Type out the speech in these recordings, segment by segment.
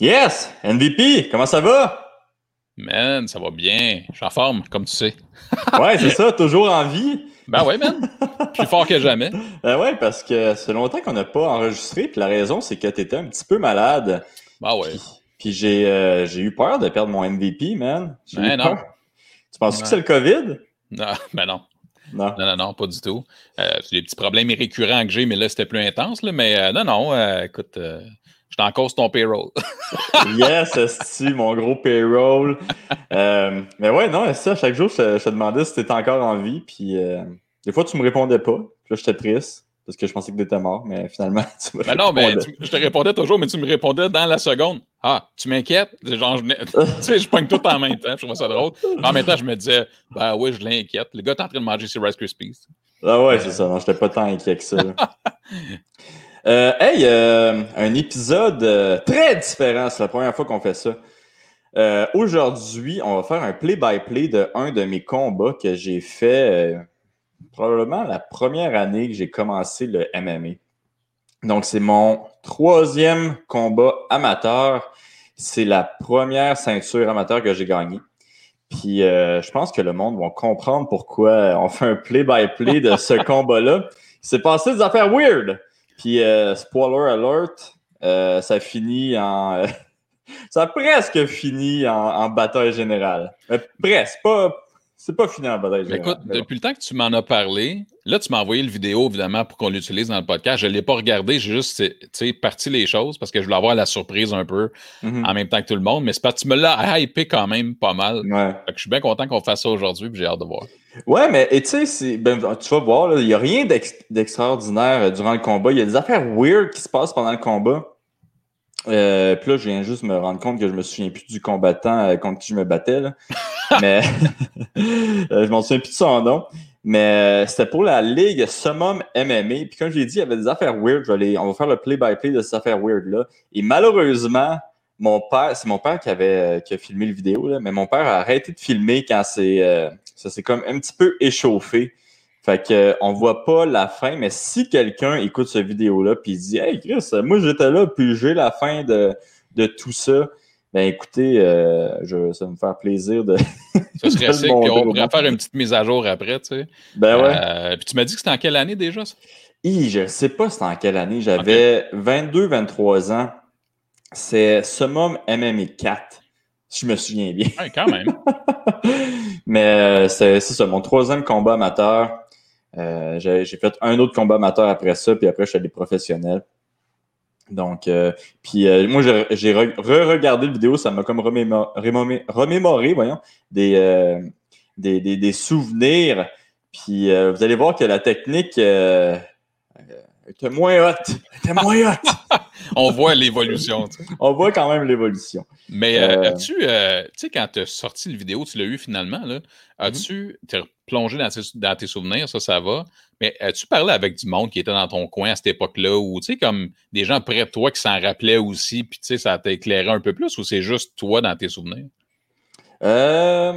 Yes! MVP, comment ça va? Man, ça va bien. Je suis en forme, comme tu sais. ouais, c'est ça, toujours en vie. Ben ouais, man. Plus fort que jamais. Ben ouais, parce que c'est longtemps qu'on n'a pas enregistré, puis la raison, c'est que tu étais un petit peu malade. Ben ouais. Puis, j'ai euh, j'ai eu peur de perdre mon MVP, man. Ben non. Tu penses que c'est le COVID? Non, ben non. Non. Non, non, non, pas du tout. Euh, c'est des petits problèmes récurrents que j'ai, mais là, c'était plus intense. Là, mais euh, non, non, euh, écoute, je t'en cause ton payroll. yes, c'est mon gros payroll. Euh, mais ouais, non, ça, chaque jour, je, je te demandais si tu étais encore en vie. Puis des fois, tu me répondais pas. Puis là, j'étais triste parce que je pensais que tu étais mort, mais finalement, tu me Ben non, mais tu- je te répondais toujours, mais tu me répondais dans la seconde. Ah, tu m'inquiètes? Genre, je, tu sais, je pogne tout en même temps. Je trouvais ça drôle. Mais en même temps, je me disais, ben oui, je l'inquiète. Le gars est en train de manger ses Rice Krispies. Ah ouais, c'est ça. Non, j'étais pas tant inquiet que ça. Euh, hey, euh, un épisode euh, très différent. C'est la première fois qu'on fait ça. Euh, Aujourd'hui, on va faire un play-by-play de un de mes combats que j'ai fait probablement la première année que j'ai commencé le MMA. Donc, c'est mon troisième combat amateur. C'est la première ceinture amateur que j'ai gagnée. Puis, euh, je pense que le monde va comprendre pourquoi on fait un play-by-play de ce combat-là. Il s'est passé des affaires weird. Puis, euh, spoiler alert, euh, ça finit en. euh, ça a presque fini en, en bataille générale. Mais presque, pas. C'est pas fini en bataille générale. écoute, depuis le temps que tu m'en as parlé, là, tu m'as envoyé le vidéo, évidemment, pour qu'on l'utilise dans le podcast. Je ne l'ai pas regardé, j'ai juste, tu sais, parti les choses parce que je voulais avoir la surprise un peu Mhm. en même temps que tout le monde. Mais c'est parce que tu me l'as hypé quand même pas mal. Ouais. Fait que je suis bien content qu'on fasse ça aujourd'hui, puis j'ai hâte de voir. Ouais, mais tu sais, ben, tu vas voir, il n'y a rien d'ex- d'extraordinaire euh, durant le combat. Il y a des affaires weird qui se passent pendant le combat. Euh, puis là, je viens juste me rendre compte que je me souviens plus du combattant euh, contre qui je me battais. Là. mais euh, je m'en souviens plus de son nom. Mais euh, c'était pour la Ligue Summum MMA. Puis comme je l'ai dit, il y avait des affaires weird. On va faire le play-by-play de ces affaires weird-là. Et malheureusement, mon père, c'est mon père qui avait euh, qui a filmé le vidéo, là, mais mon père a arrêté de filmer quand c'est ça s'est comme un petit peu échauffé. Fait que on voit pas la fin, mais si quelqu'un écoute cette vidéo-là puis dit Hey Chris, moi j'étais là, puis j'ai la fin de, de tout ça, ben écoutez, euh, je, ça va me faire plaisir de. Ce serait sick, puis on pourrait faire une petite mise à jour après, tu sais. Ben ouais. Euh, puis tu m'as dit que c'était en quelle année déjà, ça? Hi, je sais pas c'était en quelle année. J'avais 22-23 ans. C'est Summum MMA 4, si je me souviens bien. Ouais, quand même. Mais euh, c'est ça, mon troisième combat amateur. Euh, j'ai fait un autre combat amateur après ça, puis après, je suis allé professionnel. Donc, euh, puis euh, moi, j'ai j'ai re- re-regardé la vidéo, ça m'a comme remémo- remémoré, remémoré, voyons, des, euh, des, des, des souvenirs. Puis euh, vous allez voir que la technique euh, était moins haute. était moins haute. On voit l'évolution. On voit quand même l'évolution. Mais euh, Euh, as-tu, euh, tu sais, quand tu as sorti le vidéo, tu l'as eu finalement, là, as-tu, t'es plongé dans tes, dans tes souvenirs, ça, ça va, mais as-tu parlé avec du monde qui était dans ton coin à cette époque-là, ou tu sais, comme des gens près de toi qui s'en rappelaient aussi, puis tu sais, ça t'a éclairé un peu plus, ou c'est juste toi dans tes souvenirs? Euh,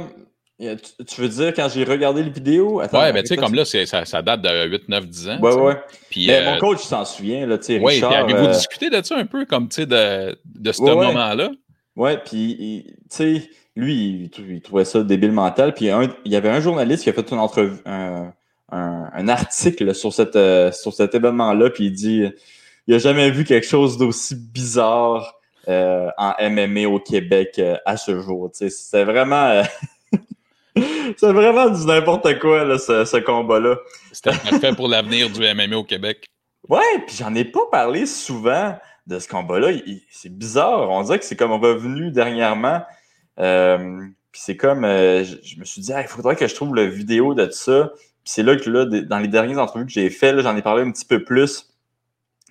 tu, tu veux dire quand j'ai regardé la vidéo? Attends, ouais, ben tu sais, comme là, ça, ça date de 8, 9, 10 ans. Ouais, ouais. Puis, Mais euh, mon coach s'en souvient, là, tu sais, ouais, Richard. avez-vous euh, discuté de ça un peu, comme, tu sais, de, de ce Ouais, moment-là? ouais, puis, tu sais, lui, il, trou- il trouvait ça débile mental. Puis un- il y avait un journaliste qui a fait une entrevue, un, un- un article sur, cette, euh, sur cet événement-là, puis il dit il a jamais vu quelque chose d'aussi bizarre euh, en MMA au Québec euh, à ce jour. Tu sais, c'est vraiment. Euh, c'est vraiment du n'importe quoi, là, ce, ce combat-là. C'était parfait pour l'avenir du MMA au Québec. Ouais, puis j'en ai pas parlé souvent de ce combat-là. C'est bizarre. On dirait que c'est comme revenu dernièrement. Euh, puis c'est comme, euh, je, je me suis dit, Ah, il faudrait que je trouve la vidéo de ça. Puis c'est là que là, dans les dernières entrevues que j'ai fait, là, j'en ai parlé un petit peu plus.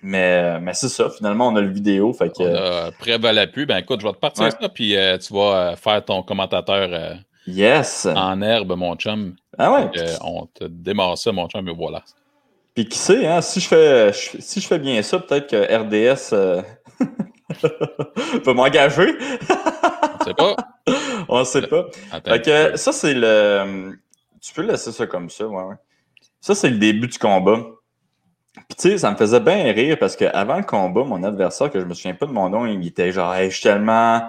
Mais, mais c'est ça, finalement, on a le vidéo. Fait que, On a preuve à l'appui. Ben écoute, je vais te partir Ouais. ça, puis euh, tu vas euh, faire ton commentateur euh, yes! en herbe, mon chum. Ah ouais. Euh, on te démarre ça, mon chum, et voilà. Puis qui sait, hein, si je fais, je- si je fais bien ça, peut-être que RDS euh, va m'engager. On sait pas. On sait pas. Attends. Fait que ça, c'est le. Tu peux laisser ça comme ça, ouais, ouais. Ça, c'est le début du combat. Puis tu sais, ça me faisait bien rire parce qu'avant le combat, mon adversaire, que je me souviens pas de mon nom, il était genre hey, je suis tellement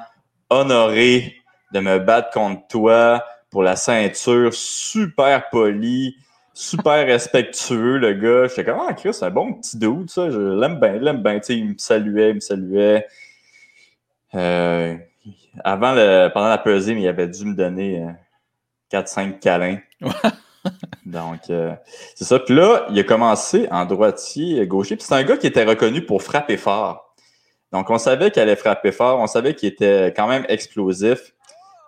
honoré de me battre contre toi pour la ceinture, super poli, super respectueux, le gars. J'étais comme, ah, Chris, c'est un bon petit dude, ça. Je l'aime bien, je l'aime bien. Tu sais, il me saluait, il me saluait. Euh, avant le, pendant la pesée, il avait dû me donner euh, 4-5 câlins. Donc, euh, c'est ça. Puis là, il a commencé en droitier, gaucher. Puis c'est un gars qui était reconnu pour frapper fort. Donc, on savait qu'il allait frapper fort. On savait qu'il était quand même explosif.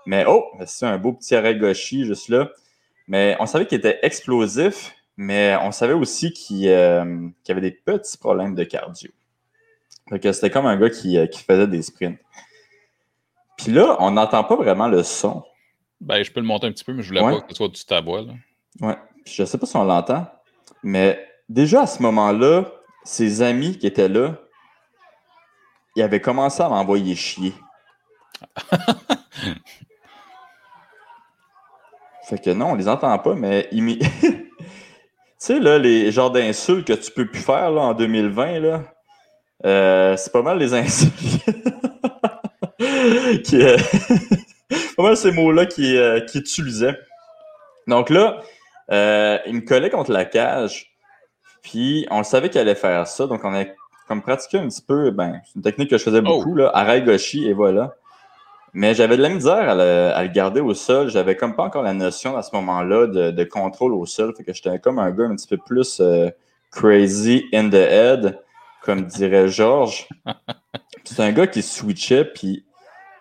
Mais oh, c'est un beau petit arrêt gaucher juste là. Mais on savait qu'il était explosif, mais on savait aussi qu'il euh, avait des petits problèmes de cardio. Donc, c'était comme un gars qui, euh, qui faisait des sprints. Puis là, on n'entend pas vraiment le son. Ben, je peux le monter un petit peu, mais je voulais Ouais. pas que ce soit du tabois. Là. Ouais. Puis je sais pas si on l'entend, mais déjà à ce moment-là, ses amis qui étaient là, ils avaient commencé à m'envoyer chier. fait que non, on les entend pas, mais ils tu sais, là, les genres d'insultes que tu peux plus faire là, en 2020, là, euh, c'est pas mal les insultes. qui, euh, pas mal ces mots-là qui, euh, qui utilisaient. Donc là, euh, il me collait contre la cage. Puis on savait qu'il allait faire ça. Donc on a comme pratiqué un petit peu, ben, c'est une technique que je faisais beaucoup, là, arrêt gauchi, et voilà. Mais j'avais de la misère à le, à le garder au sol. J'avais comme pas encore la notion à ce moment-là de, de contrôle au sol. Fait que j'étais comme un gars un petit peu plus euh, crazy in the head, comme dirait Georges. C'est un gars qui switchait, puis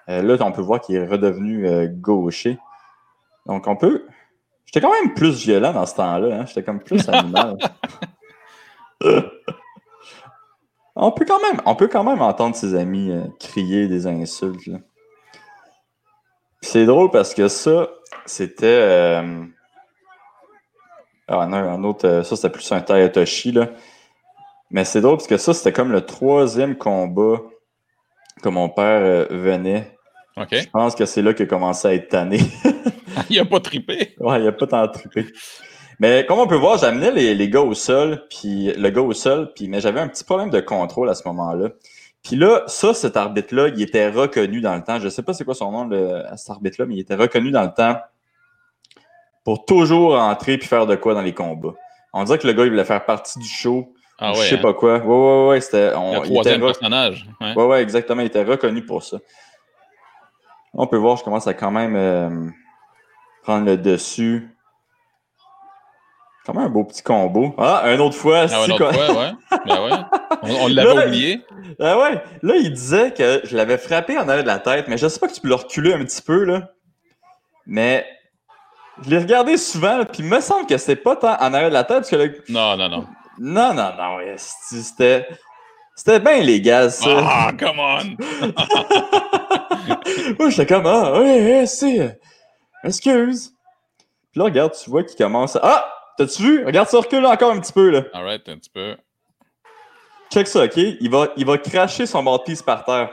euh, là, on peut voir qu'il est redevenu euh, gaucher. Donc on peut. J'étais quand même plus violent dans ce temps-là. Hein? J'étais comme plus animal. on, peut quand même, on peut quand même entendre ses amis crier des insultes. là. C'est drôle parce que ça, c'était. euh, Ah non, un autre. euh, Ça, c'était plus un Tayatoshi, là. Mais c'est drôle parce que ça, c'était comme le troisième combat que mon père euh, venait. OK. Je pense que c'est là qu'il a commencé à être tanné. il a pas trippé. Ouais, il a pas tant trippé. Mais comme on peut voir, j'amenais les, les gars au sol, puis le gars au sol, puis mais j'avais un petit problème de contrôle à ce moment-là. Puis là, ça, cet arbitre-là, il était reconnu dans le temps. Je sais pas c'est quoi son nom, le, cet arbitre-là, mais il était reconnu dans le temps pour toujours entrer puis faire de quoi dans les combats. On dirait que le gars, il voulait faire partie du show. Ah je ouais. sais hein. pas quoi. Ouais, ouais, ouais, c'était. on- Le il était personnage. Ouais. Ouais, ouais, exactement. Il était reconnu pour ça. On peut voir, je commence à quand même euh, prendre le dessus. Quand même un beau petit combo. Ah, un autre fois. Ah ouais, c'est l'autre quoi? fois, ouais. Ben ouais. On, on l'avait Là, oublié. Ah ouais. Là, il disait que je l'avais frappé en arrière de la tête, mais je sais pas que tu peux le reculer un petit peu, là. Mais je l'ai regardé souvent, puis il me semble que c'était pas tant en arrière de la tête, parce que le... Non, non, non. Non, non, non, c'était... C'était bien légal, ça. Ah, come on! Moi, j'étais comme, ah, ouais, ouais, c'est. euh, Excuse. Puis là, regarde, tu vois qu'il commence à. Ah! T'as-tu vu? Regarde, ça recule encore un petit peu, là. Alright, un petit peu. Check ça, OK? Il va, il va cracher son mouthpiece par terre.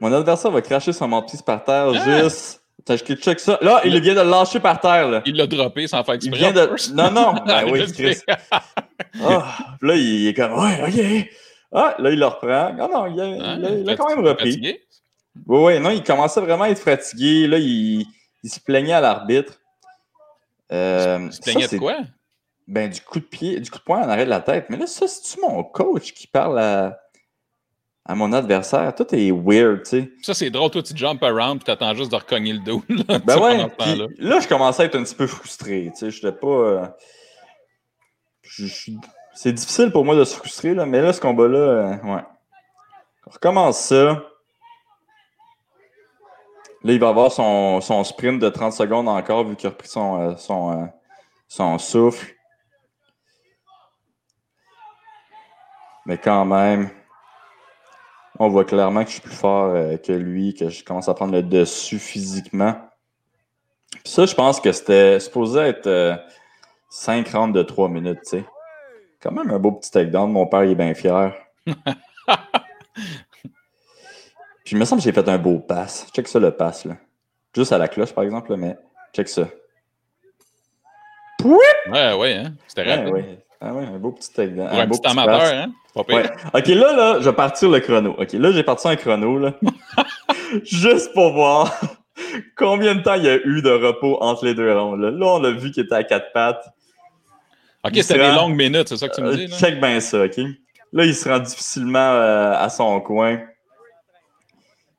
Mon adversaire va cracher son mouthpiece par terre Ah! juste. T'as- Check ça. Là, il vient de le lâcher par terre, là. Il l'a droppé sans faire Il exprès. vient de. Non, non. Ben oui. Chris. Puis là, il est comme, ouais, OK. Ah, là, il le reprend. Ah non, il a, Ah, il a- il a fatigué- quand même repris. fatigué? Oui, oui, non, il commençait vraiment à être fatigué. Là, il, il se plaignait à l'arbitre. Euh, Tu te ça, plaignais c'est- de quoi? Ben, du coup de pied, du coup de poing en arrêt de la tête. Mais là, ça, c'est-tu mon coach qui parle à, à mon adversaire? Tout est weird, tu sais. Ça, c'est drôle. Toi, tu jump around puis t'attends juste de recogner le dos. Là, Ben ouais, là, je commençais à être un petit peu frustré, tu sais. J'étais pas... euh, C'est difficile pour moi de se frustrer, là, mais là, ce combat-là, euh, ouais. On recommence ça. Là, il va avoir son, son sprint de 30 secondes encore, vu qu'il a repris son, euh, son, son souffle. Mais quand même, on voit clairement que je suis plus fort euh, que lui, que je commence à prendre le dessus physiquement. Puis ça, je pense que c'était supposé être euh, 5 rounds de 3 minutes, tu sais. Quand même un beau petit takedown. Mon père, il est bien fier. Puis il me semble que j'ai fait un beau pass. Check ça, le pass, là. Juste à la cloche, par exemple, là, mais check ça. Ouais, ouais, hein? C'était Ouais, rapide. ouais. Ah ouais, un beau petit takedown. Pour un, beau petit amateur, pass. hein? Pas pire. Ouais. Ok, là, là, je vais partir le chrono. Ok, là, j'ai parti un chrono, là. Juste pour voir combien de temps il y a eu de repos entre les deux rondes. Là, Là, on a vu qu'il était à quatre pattes. Ok, c'était des longues minutes, c'est ça que tu me Euh, dis? Là? check bien ça, ok? Là, il se rend difficilement euh, à son coin.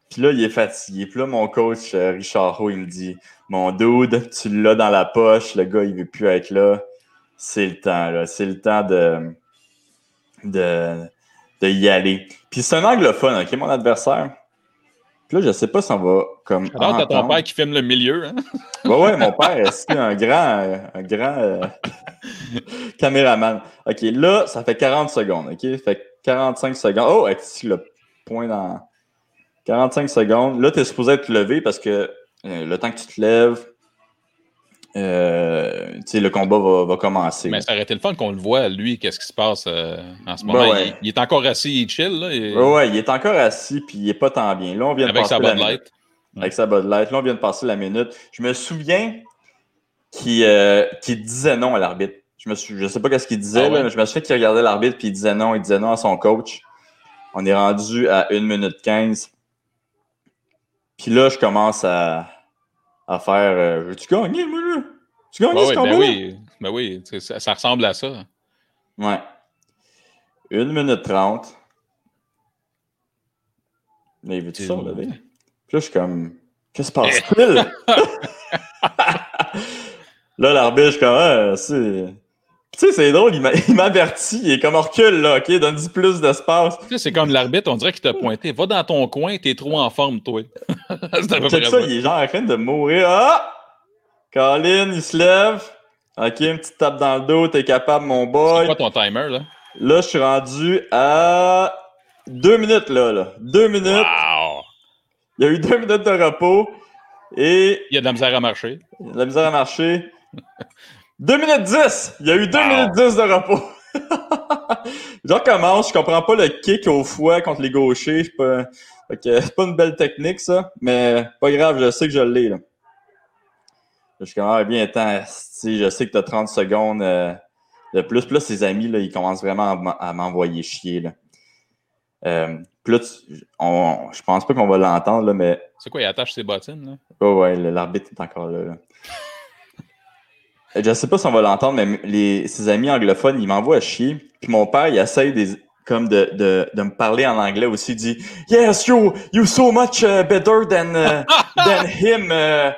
Puis là, il est fatigué. Puis là, mon coach, euh, Richard Rowe, il me dit Mon dude, tu l'as dans la poche, le gars, il veut plus être là. C'est le temps, là. C'est le temps de, de, de y aller. Puis c'est un anglophone, ok, mon adversaire? Puis là, je sais pas si on va comme. Alors, t'as ton père qui filme le milieu, hein? Ouais, ouais, mon père, c'est un grand, un grand euh, caméraman? OK, là, ça fait 40 secondes, OK? Fait 45 secondes. Oh, est le point dans 45 secondes? Là, tu es supposé être levé parce que euh, le temps que tu te lèves, euh, le combat va, va commencer. Mais ça aurait été le fun qu'on le voit, lui, qu'est-ce qui se passe euh, en ce Ben moment? ouais. il, il est encore assis, il chill, là. et- Ouais, ouais, il est encore assis, puis il est pas tant bien. Là, on vient de avec passer sa minute. Light. avec sa Bud Light. Là, on vient de passer la minute. Je me souviens qu'il euh, disait non à l'arbitre. Je suis, je sais pas qu'est-ce qu'il disait, Ah là, mais je me souviens qu'il regardait l'arbitre puis il disait non, il disait non à son coach. On est rendu à 1 minute 15. Puis là, je commence à, à faire euh, Veux-tu gagner, moi, là? Tu gagnes Ouais, ce combat? ben oui, ben oui ça, ça ressemble à ça. Ouais. 1 minute 30. Mais veux-tu ça? Puis là, je suis comme, qu'est-ce qui se passe-t-il? là, l'arbitre, je suis comme, ah, c'est. Tu sais, c'est drôle, il m'a- il m'avertit, il est comme recule, là, ok, donne-y plus d'espace. Tu sais, c'est comme l'arbitre, on dirait qu'il t'a pointé. Va dans ton coin, t'es trop en forme, toi. c'est Check ça, il est genre en train de mourir. Ah! Colin, il se lève. Ok, une petite tape dans le dos, t'es capable, mon C'est boy. quoi ton timer, là? Là, je suis rendu à deux minutes, là, là. Deux minutes. Wow! Il y a eu deux minutes de repos et Il y a de la misère à marcher. la misère à marcher. Deux minutes dix! Il y a eu deux Wow. minutes dix de repos. Je recommence, je comprends pas le kick au foie contre les gauchers. C'est pas, fait que c'est pas une belle technique, ça, mais pas grave, je sais que je l'ai. Là. Je suis comme, ah, bien, si, je sais que t'as 30 secondes euh, de plus. Puis là, ses amis, là, ils commencent vraiment à m'envoyer chier. Là. Euh, puis là, tu- on, je pense pas qu'on va l'entendre, mais C'est quoi, il attache ses bottines, là? Ouais, ouais, l'arbitre est encore là. là. Je sais pas si on va l'entendre, mais les, ses amis anglophones, ils m'envoient à chier. Puis mon père, il essaye des, comme de, de, de me parler en anglais aussi. Il dit Yes, you, you so much uh, better than, uh, than him. uh,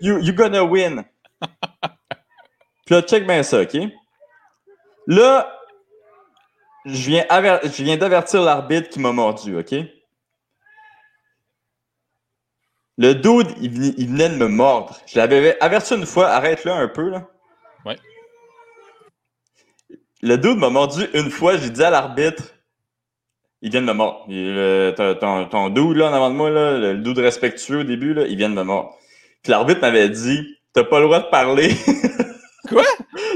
you, you gonna win. Puis là, check bien ça, OK? Là, je viens, je viens d'avertir l'arbitre qui m'a mordu, OK? Le dude, il venait de me mordre. Je l'avais averti une fois, arrête-le un peu, là. Ouais. Le dude m'a mordu une fois, j'ai dit à l'arbitre, il vient de me mordre. Il- le- ton, ton, ton dude, là, en avant de moi, là, le dude respectueux au début, là, il vient de me mordre. Puis l'arbitre m'avait dit, t'as pas le droit de parler. Quoi?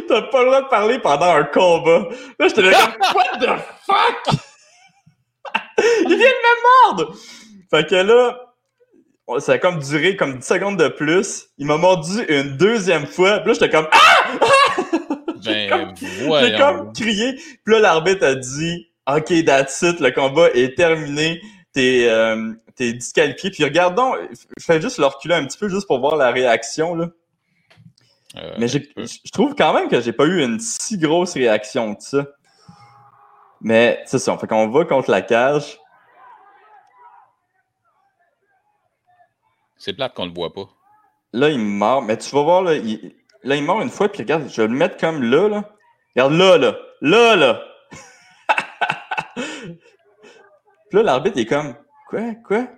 T'as pas le droit de parler pendant un combat. Là, j'étais là, what the fuck? il vient de me mordre! Fait que là, ça a comme duré comme 10 secondes de plus. Il m'a mordu une deuxième fois. Puis là, j'étais comme, ah! Ben, J'ai voyons. comme crié. Puis là, l'arbitre a dit, OK, that's it, le combat est terminé. T'es, euh, t'es disqualifié. Puis regardons, je fais juste le reculer un petit peu juste pour voir la réaction, là. Euh, Mais je trouve quand même que j'ai pas eu une si grosse réaction que ça. Mais c'est ça, fait qu'on va contre la cage. C'est plate qu'on le voit pas. Là, il me mord. Mais tu vas voir, là, il, là, il me mord une fois, puis regarde, je vais le mettre comme là, là. Regarde là, là. Là, là. puis là, l'arbitre est comme, quoi, quoi?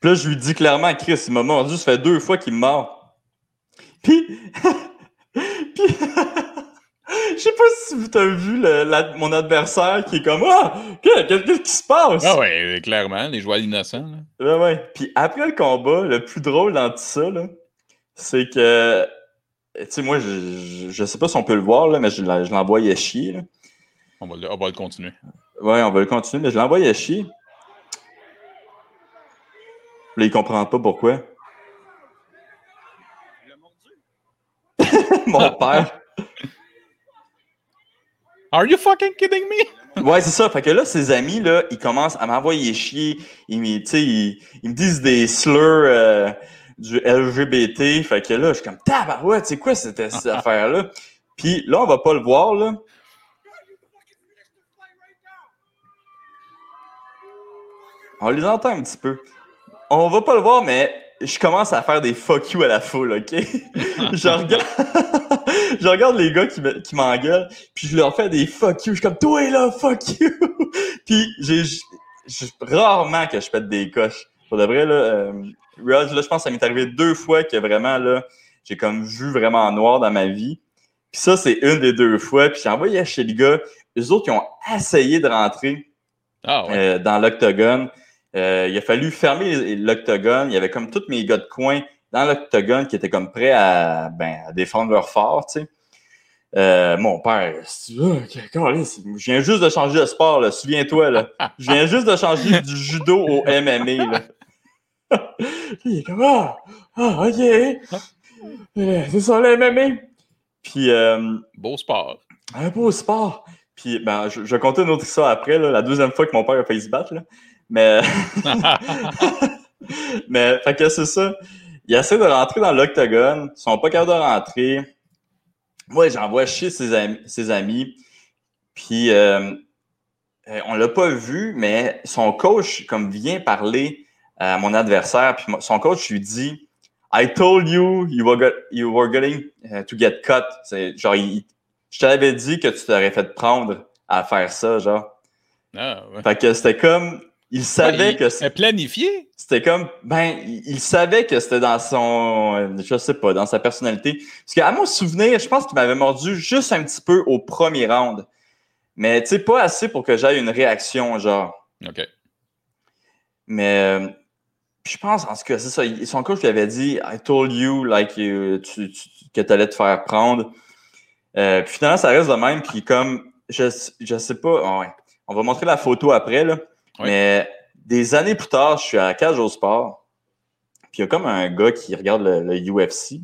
Puis là, je lui dis clairement, Chris, il m'a mordu, ça fait deux fois qu'il me mord. Puis, je sais pas si tu as vu le- la- mon adversaire qui est comme, ah, qu'est- qu'est-ce qui se passe? Ah ouais, clairement, les joueurs innocents. là. Ouais, ouais. Puis après le combat, le plus drôle dans tout ça, là, c'est que, tu sais, moi, je, je, je sais pas si on peut le voir, là, mais je, je l'envoyais chier. Là. On va, le- on va le continuer. Ouais, on va le continuer, mais je l'envoyais chier. Là, il comprend pas pourquoi. mon père. Are you fucking kidding me? Ouais, c'est ça. Fait que là, ses amis, là, ils commencent à m'envoyer chier. Ils, me- tu sais, ils, ils me disent des slurs euh, du LGBT. Fait que là, je suis comme, tabarouette, c'est quoi cette, cette affaire-là? Puis là, on va pas le voir, là. On les entend un petit peu. On va pas le voir, mais je commence à faire des fuck you à la foule, OK? je, regarde... je regarde les gars qui me- qui m'engueulent, puis je leur fais des fuck you. Je suis comme, toi là, fuck you! puis j'ai rarement que je pète des coches. Pour de vrai, là, euh, là, je pense que ça m'est arrivé deux fois que vraiment, là, j'ai comme vu vraiment noir dans ma vie. Puis ça, c'est une des deux fois. Puis j'ai envoyé chez les gars. Les autres, qui ont essayé de rentrer Ah ouais. euh, dans l'octogone. Euh, il a fallu fermer l'octogone. Il y avait comme tous mes gars de coin dans l'octogone qui étaient comme prêts à, ben, à défendre leur fort, tu sais. Euh, mon père, je viens juste de changer de sport, là. Souviens-toi, là. Je viens juste de changer du judo au MMA, là. il est comme, ah, ah, ok. Euh, C'est ça, le MMA. Puis, euh, Beau sport. un beau sport. Puis, ben, je, je vais compter une autre histoire après, là, la deuxième fois que mon père a failli se battre. Là. Mais, mais, fait que c'est ça. Il essaie de rentrer dans l'octogone. Ils sont pas capables de rentrer. Moi, j'envoie chier ses amis. Ses amis. Puis, euh, euh, on l'a pas vu, mais son coach, comme, vient parler à mon adversaire. Puis, son coach lui dit I told you you were, you were going uh, to get cut. Genre, il- je t'avais dit que tu t'aurais fait prendre à faire ça, genre. Ah, ouais. Fait que c'était comme, il savait Ouais, que c'est planifié. c'était comme, ben, il, savait que c'était dans son, je sais pas, dans sa personnalité. Parce qu'à mon souvenir, je pense qu'il m'avait mordu juste un petit peu au premier round. Mais, tu sais, pas assez pour que j'aille une réaction, genre. OK. Mais euh, je pense, en tout cas, c'est ça. Son coach lui avait dit I told you like you- tu- tu- que tu allais te faire prendre. Euh, puis finalement, ça reste de même. Puis comme je, je sais pas, ouais, on va montrer la photo après, là. Mais des années plus tard, je suis à Cage au Sport. Puis il y a comme un gars qui regarde le, UFC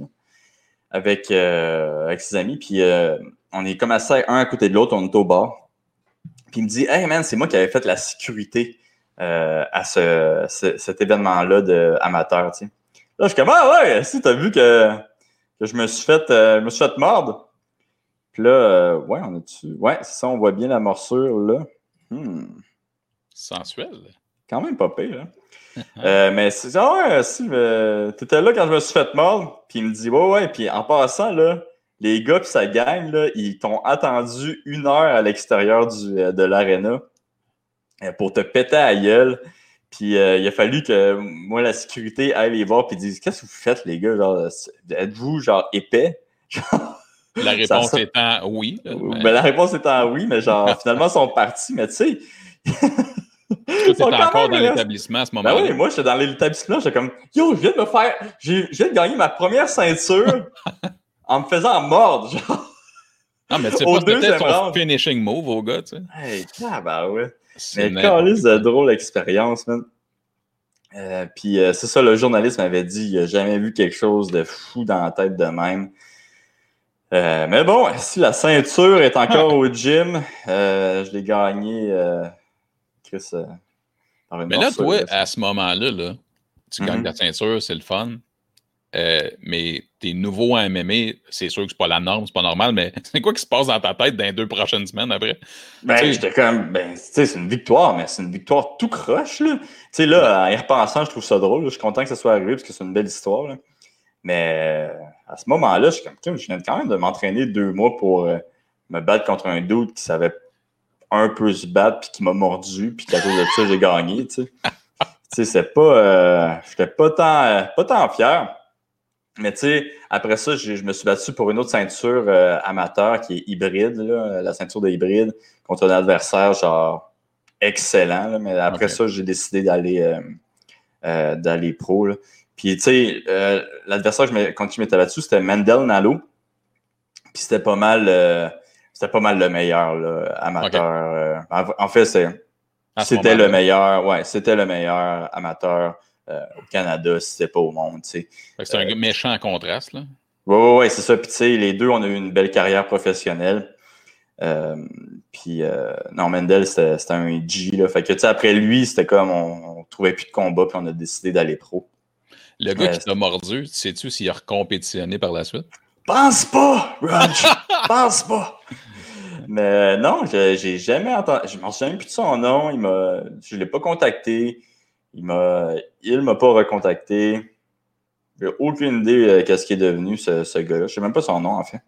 avec, euh, avec ses amis. Puis euh, on est comme assis un à côté de l'autre, on est au bar. Puis il me dit Hey man, c'est moi qui avais fait la sécurité euh, à ce, ce- cet événement-là de amateur, tu sais. Là, je suis comme, ah ouais, si, t'as vu que, que je me suis fait, euh, je me suis fait mordre. Puis là, euh, ouais, on a dessus. Ouais, c'est ça, on voit bien la morsure, là. Hmm, Sensuel. quand même pas pire, hein. Euh, mais c'est, ah ouais, si, euh, t'étais là quand je me suis fait mordre. Puis il me dit, ouais, ouais, puis en passant, là, les gars puis sa gang, là, ils t'ont attendu une heure à l'extérieur du, euh, de l'aréna euh, pour te péter à la gueule. Puis euh, il a fallu que moi, la sécurité, aille les voir puis dise Qu'est-ce que vous faites, les gars? Genre, êtes-vous genre épais? La Ça réponse étant oui. là, mais Ben, la réponse étant oui, mais genre, finalement, ils sont partis, mais tu sais. Sont quand encore dans l'établissement à ce Ben moment-là. oui, moi, j'étais dans l'établissement, j'étais comme, yo, je viens de me faire, je viens de gagner ma première ceinture en me faisant mordre, genre. Non, mais tu sais pas, c'était son finishing move au gars, tu sais. Hey, ouais. C'est Mais n'importe calice de drôle expérience, man. Euh, puis euh, c'est ça, le journaliste m'avait dit, il a jamais vu quelque chose de fou dans la tête de même. Euh, mais bon, si la ceinture est encore au gym, je l'ai gagné. Euh, Chris, euh, Mais là, toi, là. à ce moment-là, là, tu gagnes Mhm. ta ceinture, c'est le fun. Euh, mais t'es nouveau en MMA, c'est sûr que c'est pas la norme, c'est pas normal, mais c'est quoi qui se passe dans ta tête dans les deux prochaines semaines après? Ben, Tu sais- j'étais comme, ben, tu sais, c'est une victoire, mais c'est une victoire tout croche, là. Tu sais, là, en y repensant, je trouve ça drôle. là. Je suis content que ça soit arrivé parce que c'est une belle histoire, là. Mais euh, à ce moment-là, je suis comme, je viens quand même de m'entraîner deux mois pour euh, me battre contre un dude qui savait un peu se battre puis qui m'a mordu puis qu'à cause de ça, j'ai gagné, tu sais. Tu sais, c'est pas, euh, j'étais pas tant, euh, pas tant fier. Mais tu sais, après ça, je me suis battu pour une autre ceinture euh, amateur qui est hybride, là, la ceinture de hybride, contre un adversaire genre excellent. là. mais après ça, j'ai décidé d'aller d'aller pro. là. Puis tu sais, l'adversaire contre qui je m'étais battu, c'était Mendel Nalo. Puis c'était pas mal c'était pas mal le meilleur là, amateur. euh, en, fait, c'est c'était le meilleur, ouais, c'était le meilleur amateur euh, au Canada, si c'était pas au monde, C'est un gars méchant contraste, là. Oui, oui, ouais, c'est ça. Puis, tu sais, les deux, on a eu une belle carrière professionnelle. Euh, puis, euh, non, Mendel, c'était un G. Là. Fait que, tu sais, après lui, c'était comme on, on, trouvait plus de combat, puis on a décidé d'aller pro. Le gars qui t'a mordu, sais-tu s'il a recompétitionné par la suite? Pense pas, Raj! Pense pas! Mais non, j'ai jamais entendu. Je m'en souviens plus de son nom. Il je l'ai pas contacté. Il m'a, il m'a pas recontacté. J'ai aucune idée de euh, ce qui est devenu ce, ce gars-là. Je sais même pas son nom en fait.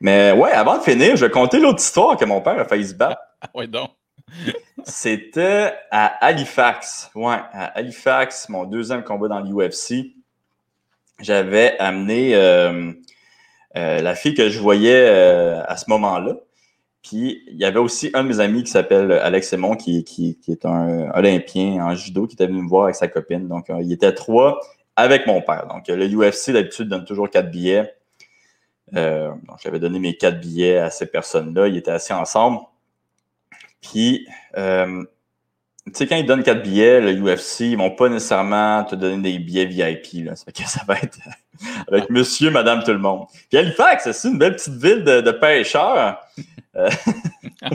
Mais ouais, avant de finir, je vais compter l'autre histoire que mon père a failli se battre. oui, donc. C'était à Halifax. Ouais, à Halifax, mon deuxième combat dans l'UFC. J'avais amené euh, euh, la fille que je voyais euh, à ce moment-là. Puis il y avait aussi un de mes amis qui s'appelle Alex Simon, qui, qui, est un Olympien en judo, qui était venu me voir avec sa copine. Donc, il était trois avec mon père. Donc, le UFC, d'habitude, donne toujours quatre billets. Euh, donc, j'avais donné mes quatre billets à ces personnes-là. Ils étaient assis ensemble. Puis, euh, tu sais, quand ils donnent quatre billets, le UFC, ils vont pas nécessairement te donner des billets VIP. Là. Ça, que ça va être avec monsieur, madame, tout le monde. Puis Halifax, c'est une belle petite ville de, de pêcheurs. Euh,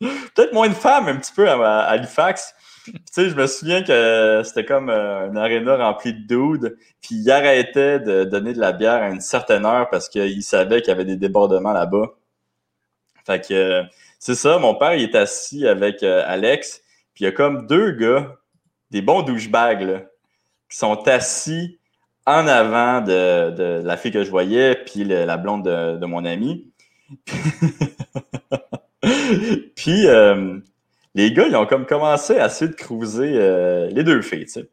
peut-être moins de femmes un petit peu à, Halifax. Tu sais, je me souviens que c'était comme euh, une aréna remplie de dudes, puis ils arrêtaient de donner de la bière à une certaine heure parce qu'ils savaient qu'il y avait des débordements là-bas. Fait que c'est ça, mon père, il est assis avec euh, Alex, puis il y a comme deux gars, des bons douchebags, qui sont assis en avant de, de, la fille que je voyais, puis la blonde de, de mon ami. puis euh, les gars, ils ont comme commencé à essayer de cruiser euh, les deux filles, tu sais.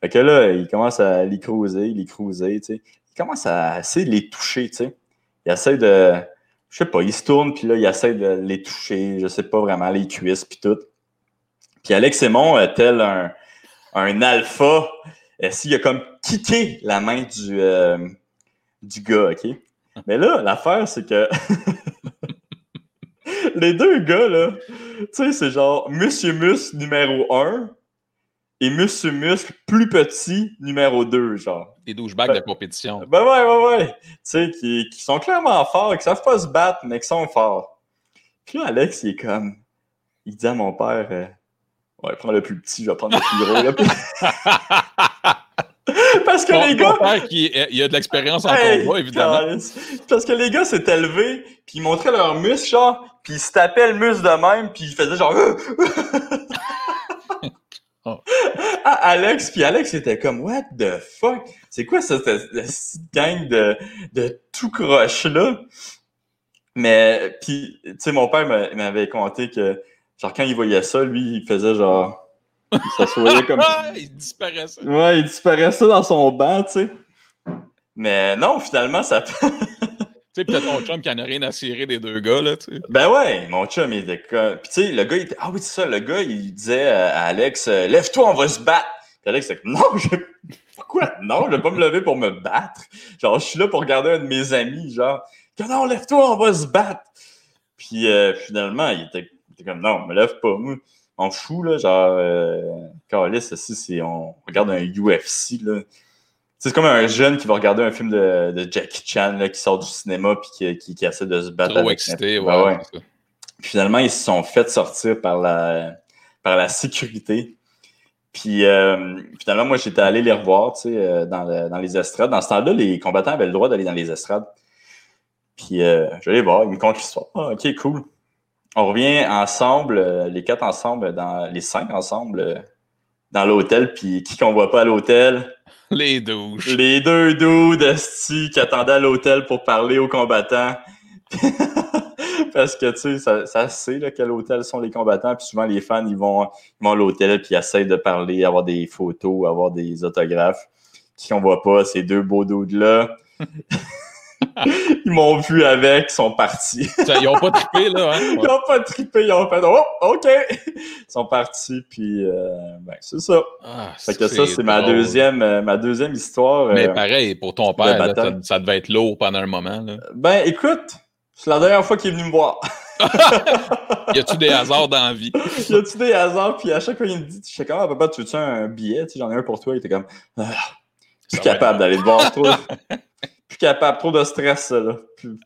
Fait que là, ils commencent à les cruiser, les cruiser, tu sais. Ils commencent à essayer de les toucher, tu sais. Ils essaient de... Je sais pas, ils se tournent, puis là, ils essaient de les toucher, je sais pas vraiment, les cuisses, puis tout. Puis Alex Simon, tel un, un alpha, s'il a comme kické la main du, euh, du gars, OK? Mais là, l'affaire, c'est que les deux gars, là, tu sais, c'est genre Monsieur Muscle numéro 1 et Monsieur Muscle plus petit numéro 2, genre. Des douchebags ben, de compétition. Ben ouais, ouais, ouais. Tu sais, qui, qui, sont clairement forts, qui savent pas se battre, mais qui sont forts. Puis là, Alex, il est comme. Il dit à mon père euh, Ouais, prends le plus petit, je vais prendre le plus gros. Parce que les gars. qui, il y a de l'expérience en combat, évidemment. Parce que les gars s'étaient levés, puis ils montraient leurs muscles, genre, puis ils se tapaient le muscle de même, puis ils faisaient genre. oh. ah, Alex, puis Alex était comme, what the fuck? C'est quoi cette, cette gang de, de tout croche-là? Mais, puis, tu sais, mon père m'avait conté que, genre, quand il voyait ça, lui, il faisait genre il s'assoyait comme. il disparaissait. Ouais, il disparaissait dans son banc, tu sais. Mais non, finalement, ça. tu sais, peut-être mon chum qui en a rien à cirer des deux gars, là, tu sais. Ben ouais, mon chum, il était comme. Puis tu sais, le gars, il était. Ah oui, c'est ça, le gars, il disait à Alex, euh, lève-toi, on va se battre. Puis Alex, c'est non, je. Pourquoi? Non, je vais pas me lever pour me battre. Genre, je suis là pour regarder un de mes amis, genre, non, lève-toi, on va se battre. Puis euh, finalement, il était, il était comme, non, me lève pas, on fou, là, genre, euh, Carlis, si on regarde un UFC, là. C'est comme un jeune qui va regarder un film de, de Jackie Chan là, qui sort du cinéma puis qui, qui, essaie de se battre. Trop excité, ouais. ouais. finalement, ils se sont fait sortir par la, par la sécurité. Puis euh, finalement, moi, j'étais allé les revoir tu sais, euh, dans, le, dans les estrades. Dans ce temps-là, les combattants avaient le droit d'aller dans les estrades. Puis euh, je vais les voir, ils me content l'histoire. Ah, ok, cool on revient ensemble, euh, les quatre ensemble, dans les cinq ensemble, euh, dans l'hôtel. Puis qui qu'on voit pas à l'hôtel? Les douches. Les deux qui attendaient à l'hôtel pour parler aux combattants. Parce que, tu sais, ça, ça sait là, quel hôtel sont les combattants. Puis souvent, les fans, ils vont, ils vont à l'hôtel puis ils essayent de parler, avoir des photos, avoir des autographes. Qui qu'on voit pas, ces deux beaux dudes-là. ils m'ont vu avec, ils sont partis. ils ont pas trippé, là. Hein? Ils ont pas trippé, ils ont fait Oh, OK! Ils sont partis, puis euh, ben, c'est ça. Ah, fait que ça, c'est ma deuxième, euh, ma deuxième histoire. Mais euh, pareil, pour ton père, ça, devait être lourd pendant un moment. Là. Ben, écoute, c'est la dernière fois qu'il est venu me voir. y a-tu des hasards dans la vie? y a-tu des hasards? Puis à chaque fois, il me dit, je sais comment, papa, tu veux-tu un billet? J'en ai un pour toi. Il était comme, ah. Plus capable d'aller te voir trop. Plus capable, trop de stress, là. Plus,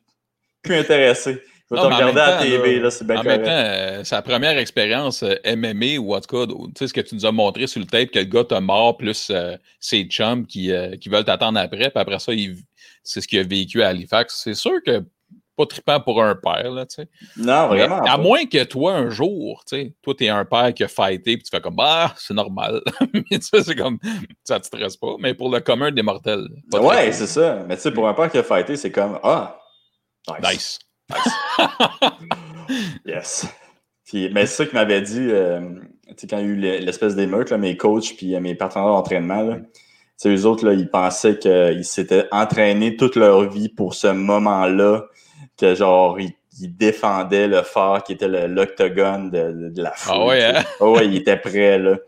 plus intéressé. Je vais te regarder à la TV, là, c'est bien correct. En même temps, euh, sa première expérience euh, MMA ou en tout cas, tu sais, ce que tu nous as montré sur le tape, que le gars t'a mort, plus euh, ses chums qui, qui veulent t'attendre après, puis après ça, c'est ce qu'il a vécu à Halifax. C'est sûr que pas trippant pour un père, là, tu sais. Non, vraiment. à moins que toi, un jour, tu sais, toi, t'es un père qui a fighté, puis tu fais comme, bah, c'est normal. mais ça, c'est comme, ça te stresse pas. Mais pour le commun des mortels. Ouais, c'est ça. Mais tu sais, pour un père qui a fighté, c'est comme, ah, nice. yes. mais c'est ça qu'il m'avait dit, euh, quand il y a eu l'espèce d'émeute, mes coachs puis euh, mes partenaires d'entraînement, là, eux autres, là, ils pensaient qu'ils s'étaient entraînés toute leur vie pour ce moment-là, que genre, ils, défendaient le phare qui était l'octogone de, de, la foule. Ah ouais, hein? Ah ouais, ils étaient prêts, là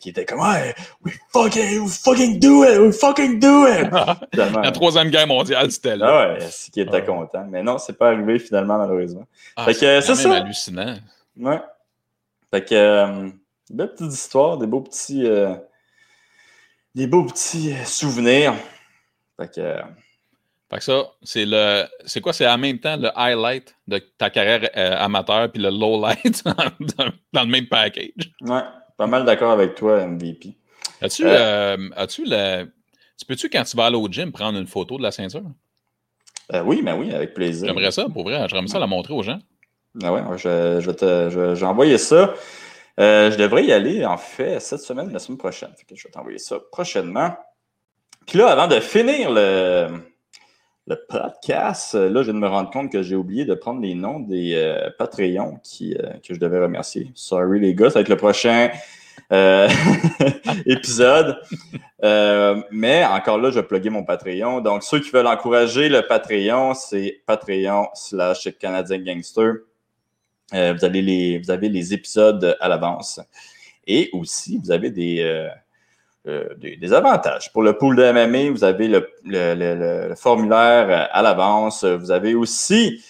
qui était comme ouais, we fucking, we fucking do it, we fucking do it. La troisième guerre mondiale, c'était là. Ah ouais, c'est qui était ah. content. Mais non, c'est pas arrivé finalement, malheureusement. Ah, fait que c'est ça. hallucinant. Ouais. Fait que, euh, belle petite histoire, des beaux petits, euh, des beaux petits euh, souvenirs. Fait que. Euh, fait que ça, c'est le. C'est quoi? C'est en même temps le highlight de ta carrière amateur puis le low light dans, le même package? Ouais. Pas mal d'accord avec toi, MVP. As-tu, euh, euh, as-tu le. Tu peux-tu, quand tu vas aller au gym, prendre une photo de la ceinture? Euh, oui, mais oui, avec plaisir. J'aimerais ça, pour vrai. J'aimerais ça la montrer aux gens. Ah ouais, je, je, te, ça. je devrais y aller, en fait, cette semaine, la semaine prochaine. je vais t'envoyer ça prochainement. Puis là, avant de finir le, le podcast, là, je viens de me rendre compte que j'ai oublié de prendre les noms des euh, Patreons qui, euh, que je devais remercier. Sorry les gars, ça va être le prochain euh, épisode. mais encore là, je vais plugger mon Patreon. Donc, ceux qui veulent encourager le Patreon, c'est Patreon slash Canadien Gangster. vous, avez les, vous avez les épisodes à l'avance. Et aussi, vous avez des euh, des, avantages. Pour le pool de MMA, vous avez le, formulaire euh, à l'avance. Vous avez aussi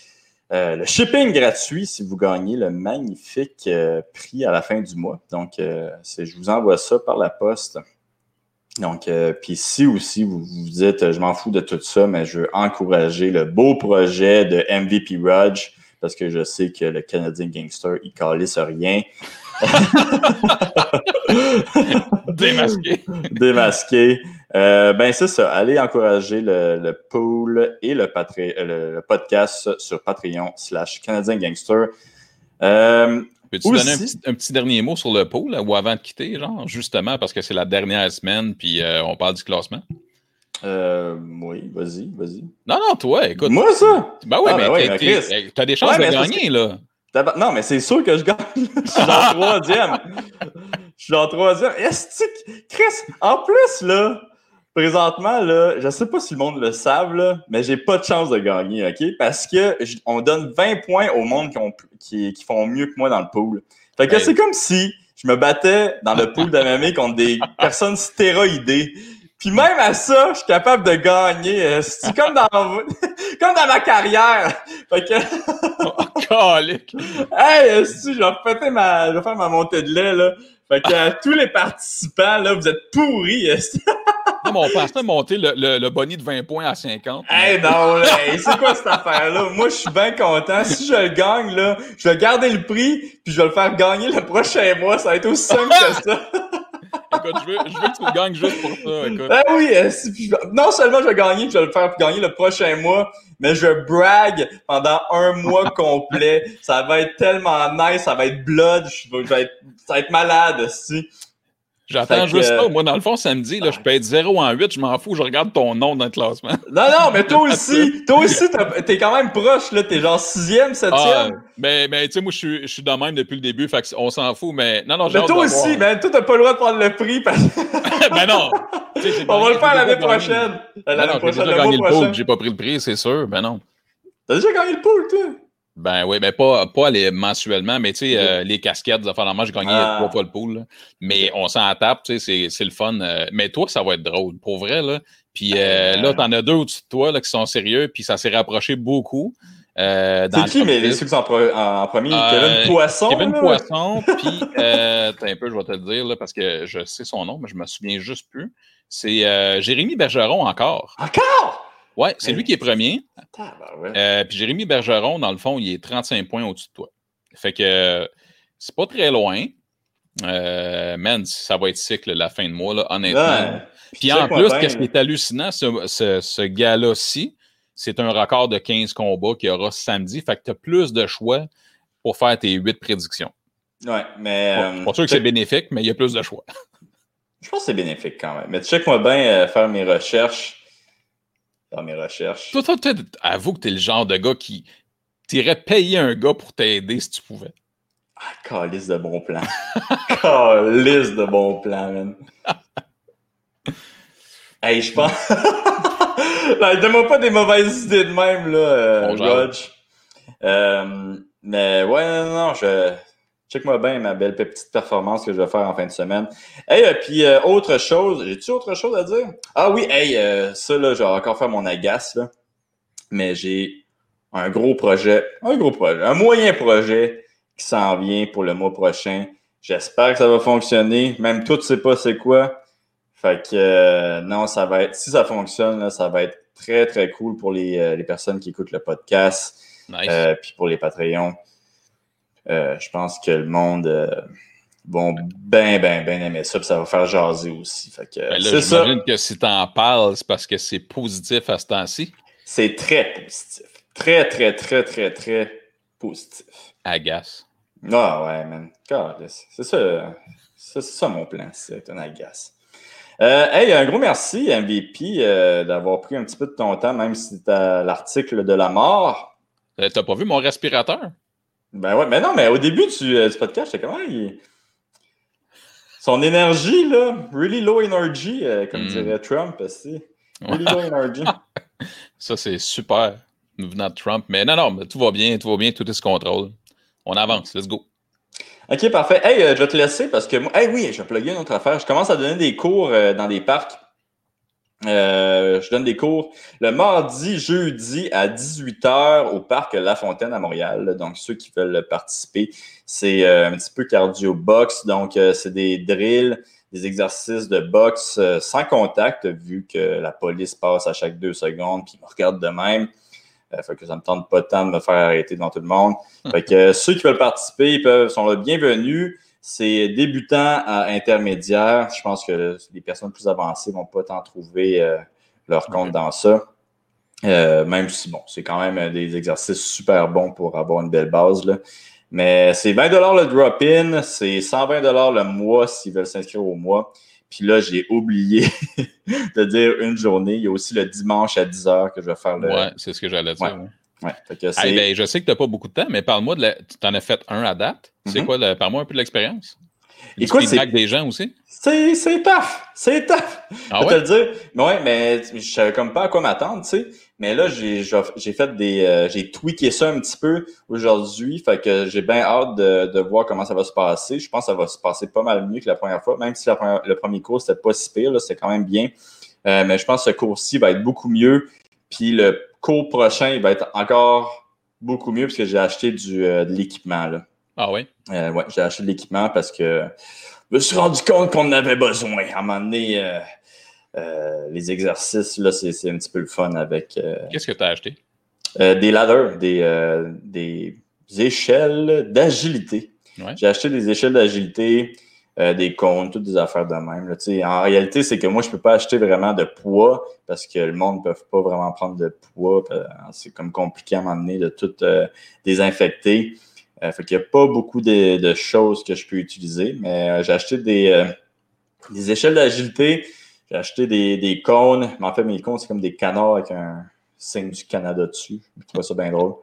euh, le shipping gratuit si vous gagnez le magnifique prix à la fin du mois. Donc, je vous envoie ça par la poste. Donc, puis si aussi vous vous dites, je m'en fous de tout ça, mais je veux encourager le beau projet de MVP Rudge parce que je sais que le Canadien Gangster, il calisse rien. Démasqué. Démasqué. Euh, ben, c'est ça. Allez encourager le, pool et le, le, podcast sur Patreon slash Canadien Gangster. Euh, Peux-tu donner un petit, dernier mot sur le pool ou avant de quitter, genre, justement, parce que c'est la dernière semaine, puis euh, on parle du classement? oui, vas-y, vas-y. Non, non, toi, écoute. Moi, ça? Ben oui, ah, mais ben t'as des chances de gagner, là. Non, mais c'est sûr que je gagne. je suis dans troisième. je suis dans troisième. Est-ce que, Chris, en plus, là, présentement, là, je sais pas si le monde le savent, là, mais j'ai pas de chance de gagner, OK? Parce que on donne 20 points au monde qui, qui, font mieux que moi dans le pool. Fait que c'est comme si je me battais dans le pool d'MMA contre des personnes stéroïdées. Puis même à ça, je suis capable de gagner. C'est comme dans comme dans ma carrière. Fait que oh, Hey, si je vais ma je vais faire ma montée de lait là. Fait que à tous les participants là, vous êtes pourris. non, mais on pensait monter le, le, le bonnie de 20 points à 50. Hey non, là, c'est quoi cette affaire là Moi, je suis bien content. Si je le gagne là, je vais garder le prix puis je vais le faire gagner le prochain mois, ça va être aussi simple que ça. Écoute, je veux, je veux que tu le gagnes juste pour ça. Écoute. Ben oui, euh, non seulement je vais gagner, je vais le faire gagner le prochain mois, mais je brag pendant un mois complet. Ça va être tellement nice, ça va être blood, je vais être, ça va être malade aussi. J'attends juste pas. Moi, dans le fond, samedi, là, je peux être 0 en 8, je m'en fous, je regarde ton nom dans le classement. Non, non, mais toi aussi, toi aussi, t'es quand même proche, là. T'es genre 6e, 7e. Ah, mais, mais tu sais, moi, je suis, je suis de même depuis le début, fait on s'en fout, mais non, non, Mais toi aussi, mais toi, t'as pas le droit de prendre le prix parce Ben non! On va le faire l'année prochaine. L'année prochaine, j'ai déjà gagné le pool, j'ai pas pris le prix, c'est sûr, ben non. T'as déjà gagné le pool, toi? Ben oui, mais pas, pas les, mensuellement, mais tu sais, euh, les casquettes, enfin, j'ai gagné ah. trois fois le pool. Mais on s'en tape, tu sais, c'est le fun. Euh, mais toi, ça va être drôle, pour vrai, là. Puis euh, là, t'en as deux au-dessus de toi là, qui sont sérieux, puis ça s'est rapproché beaucoup. c'est qui, mais les qui sont en, premier? Kevin Poisson? Kevin Poisson, puis, un peu, je vais te le dire, là, parce que je sais son nom, mais je me souviens juste plus. C'est euh, Jérémy Bergeron encore. Encore? Ouais, c'est Hey. lui qui est premier. Euh, puis Jérémy Bergeron, dans le fond, il est 35 points au-dessus de toi. Fait que euh, c'est pas très loin. Euh, man, ça va être cycle la fin de mois, là, honnêtement. Ouais. Puis en plus, bien, qu'est-ce qui est hallucinant, ce, ce, ce gars-là-ci, c'est un record de 15 combats qu'il y aura samedi. Fait que tu as plus de choix pour faire tes 8 prédictions. Ouais, mais. Pas- euh, pas sûr que c'est bénéfique, mais il y a plus de choix. Je pense que c'est bénéfique quand même. Mais check-moi bien euh, faire mes recherches. Faire mes recherches. Toi, toi, toi, avoue que tu es le genre de gars qui t'irais payer un gars pour t'aider si tu pouvais. Ah, calice de bon plan. calice de bon plan, man. hey, je pense. Donne-moi pas des mauvaises idées de même, là, euh. Euh, mais ouais, non, non, je. Check-moi bien ma belle petite performance que je vais faire en fin de semaine. Hey, euh, puis euh, autre chose, j'ai-tu autre chose à dire? Ah oui, hey, euh, ça là, je vais encore faire mon agace là. Mais j'ai un gros projet, un gros projet, un moyen projet qui s'en vient pour le mois prochain. J'espère que ça va fonctionner. Même toi, tu sais pas c'est quoi. Fait que non, ça va être. Si ça fonctionne, là, ça va être très, très cool pour les, les personnes qui écoutent le podcast. Nice. Puis pour les Patreons, euh, je pense que le monde euh, vont bien, bien, bien aimer ça. Puis ça va faire jaser aussi. Fait que, Ben c'est ça. que si t'en parles, c'est parce que c'est positif à ce temps-ci. C'est très positif. Très, très, très, très, très positif. Agace. Ah ouais, man. C'est ça. C'est ça mon plan, c'est un agace. Euh, hey, un gros merci, MVP, euh, d'avoir pris un petit peu de ton temps, même si à l'article de la mort. Euh, T'as pas vu mon respirateur? Ben ouais, mais non, mais au début du, euh, du podcast, j'étais comment il... Son énergie, là, really low energy, euh, comme Mm. dirait Trump, aussi. Really low energy. Ça, c'est super, nous venant de Trump. Mais non, non, mais tout va bien, tout va bien, tout est sous contrôle. On avance, let's go. Ok, parfait. Hey, euh, je vais te laisser parce que moi, hey, oui, je vais plugger une autre affaire. Je commence à donner des cours dans des parcs. Euh, je donne des cours le mardi, jeudi à 18h au parc La Fontaine à Montréal. Donc, ceux qui veulent participer, c'est euh, un petit peu cardio box. Donc, euh, c'est des drills, des exercices de boxe sans contact, vu que la police passe à chaque deux secondes puis me regarde de même. Fait que ça me tente pas tant de me faire arrêter devant tout le monde. Fait que ceux qui veulent participer ils peuvent, sont le bienvenus. C'est débutant à intermédiaire. Je pense que les personnes plus avancées vont pas tant trouver euh, leur compte dans ça. Euh, même si, bon, c'est quand même des exercices super bons pour avoir une belle base. Là. Mais c'est 20 le drop-in, c'est 120 le mois s'ils veulent s'inscrire au mois. Puis là, j'ai oublié de dire une journée. Il y a aussi le dimanche à 10h que je vais faire le. Ouais, c'est ce que j'allais dire. Ouais. ouais. Ouais, fait que c'est- Hey, ben, je sais que tu n'as pas beaucoup de temps, mais parle-moi de la. Tu en as fait un à date. C'est Mhm. quoi, le... parle-moi un peu de l'expérience. Écoute, c'est- feedback des gens aussi. C'est, tough! C'est tough! Ah Je vais ouais? te le dire. Mais ouais, mais je savais comme pas à quoi m'attendre, tu sais. Mais là, j'ai, fait des. euh, j'ai tweaké ça un petit peu aujourd'hui. Fait que j'ai bien hâte de, de voir comment ça va se passer. Je pense que ça va se passer pas mal mieux que la première fois. Même si la première- le premier cours, c'était pas si pire, c'était quand même bien. Euh, mais je pense que ce cours-ci va être beaucoup mieux. Puis le cours prochain, il va être encore beaucoup mieux parce que j'ai acheté du, euh, de l'équipement, là. Ah ouais? Euh, ouais, j'ai acheté de l'équipement parce que je me suis rendu compte qu'on en avait besoin. À un moment donné, euh, les exercices, là, c'est c'est un petit peu le fun avec Qu'est-ce que tu as acheté? des ladders, des, des échelles d'agilité. Ouais. J'ai acheté des échelles d'agilité, euh, des cônes, toutes des affaires de même. Là. En réalité, c'est que moi, je peux pas acheter vraiment de poids parce que le monde ne peut pas vraiment prendre de poids. euh, C'est comme compliqué à donné de tout euh, désinfecter. Euh, fait qu'il n'y a pas beaucoup de, choses que je peux utiliser, mais j'ai acheté des, des échelles d'agilité, j'ai acheté des, des cônes. Mais en fait, mes cônes, c'est comme des canards avec un signe du Canada dessus. Je trouve ça bien drôle.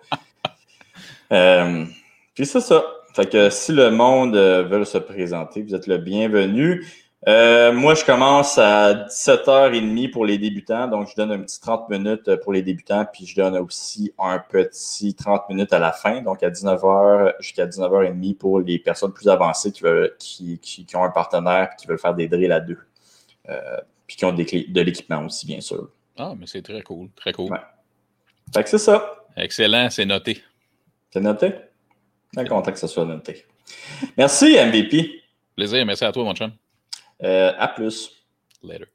Puis c'est ça. Fait que si le monde euh, veut se présenter, vous êtes le bienvenu. Euh, moi, je commence à 17h30 pour les débutants, donc je donne un petit 30 minutes pour les débutants, puis je donne aussi un petit 30 minutes à la fin, donc à 19h jusqu'à 19h30 pour les personnes plus avancées qui, veulent, qui, qui, qui ont un partenaire et qui veulent faire des drills à deux. Euh, puis qui ont des clés- de l'équipement aussi, bien sûr. Ah, mais c'est très cool. Très cool. Ouais. Fait que c'est ça. Excellent, c'est noté. C'est noté? Bien content que ça soit noté. Merci, MVP. Plaisir, merci à toi, mon chum. Euh, à plus. Later.